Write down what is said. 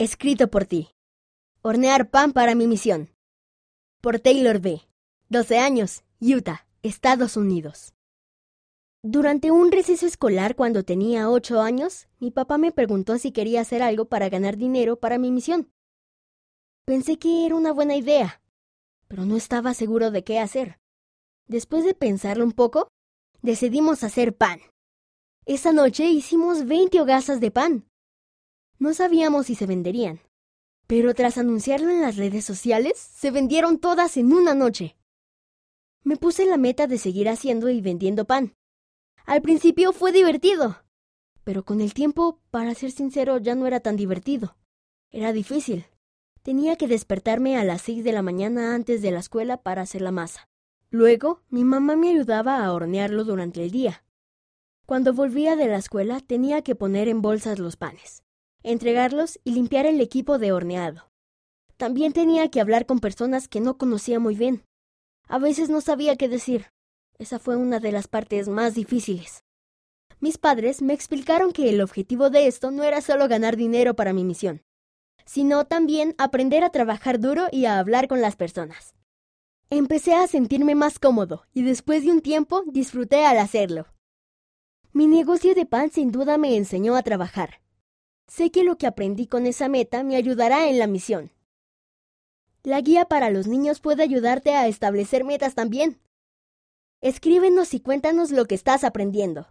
Escrito por ti. Hornear pan para mi misión. Por Taylor B. 12 años, Utah, Estados Unidos. Durante un receso escolar cuando tenía 8 años, mi papá me preguntó si quería hacer algo para ganar dinero para mi misión. Pensé que era una buena idea, pero no estaba seguro de qué hacer. Después de pensarlo un poco, decidimos hacer pan. Esa noche hicimos 20 hogazas de pan. No sabíamos si se venderían, pero tras anunciarlo en las redes sociales, se vendieron todas en una noche. Me puse la meta de seguir haciendo y vendiendo pan. Al principio fue divertido, pero con el tiempo, para ser sincero, ya no era tan divertido. Era difícil. Tenía que despertarme a las seis de la mañana antes de la escuela para hacer la masa. Luego, mi mamá me ayudaba a hornearlo durante el día. Cuando volvía de la escuela tenía que poner en bolsas los panes entregarlos y limpiar el equipo de horneado. También tenía que hablar con personas que no conocía muy bien. A veces no sabía qué decir. Esa fue una de las partes más difíciles. Mis padres me explicaron que el objetivo de esto no era solo ganar dinero para mi misión, sino también aprender a trabajar duro y a hablar con las personas. Empecé a sentirme más cómodo y después de un tiempo disfruté al hacerlo. Mi negocio de pan sin duda me enseñó a trabajar, Sé que lo que aprendí con esa meta me ayudará en la misión. La guía para los niños puede ayudarte a establecer metas también. Escríbenos y cuéntanos lo que estás aprendiendo.